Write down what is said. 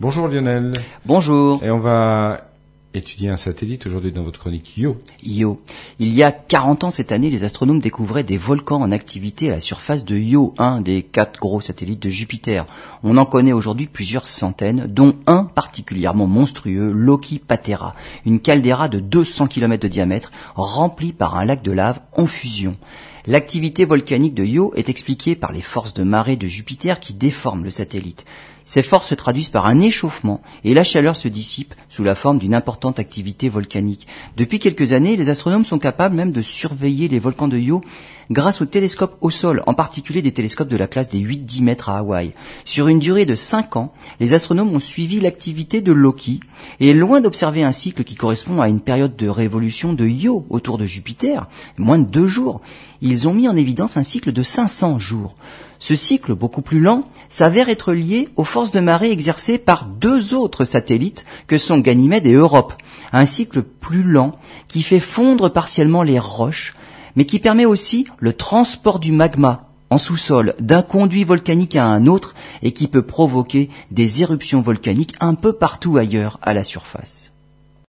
Bonjour Lionel. Bonjour. Et on va étudier un satellite aujourd'hui dans votre chronique Yo. Yo. Il y a 40 ans cette année, les astronomes découvraient des volcans en activité à la surface de Io, un des quatre gros satellites de Jupiter. On en connaît aujourd'hui plusieurs centaines, dont un particulièrement monstrueux, Loki Patera, une caldeira de 200 km de diamètre, remplie par un lac de lave en fusion. L'activité volcanique de Io est expliquée par les forces de marée de Jupiter qui déforment le satellite. Ces forces se traduisent par un échauffement et la chaleur se dissipe sous la forme d'une importante activité volcanique. Depuis quelques années, les astronomes sont capables même de surveiller les volcans de Io grâce aux télescopes au sol, en particulier des télescopes de la classe des 8-10 mètres à Hawaï. Sur une durée de 5 ans, les astronomes ont suivi l'activité de Loki et loin d'observer un cycle qui correspond à une période de révolution de Io autour de Jupiter, moins de deux jours, ils ont mis en évidence un cycle de 500 jours. Ce cycle, beaucoup plus lent, s'avère être lié aux forces de marée exercées par deux autres satellites que sont Ganymède et Europe. Un cycle plus lent qui fait fondre partiellement les roches, mais qui permet aussi le transport du magma en sous-sol d'un conduit volcanique à un autre et qui peut provoquer des éruptions volcaniques un peu partout ailleurs à la surface.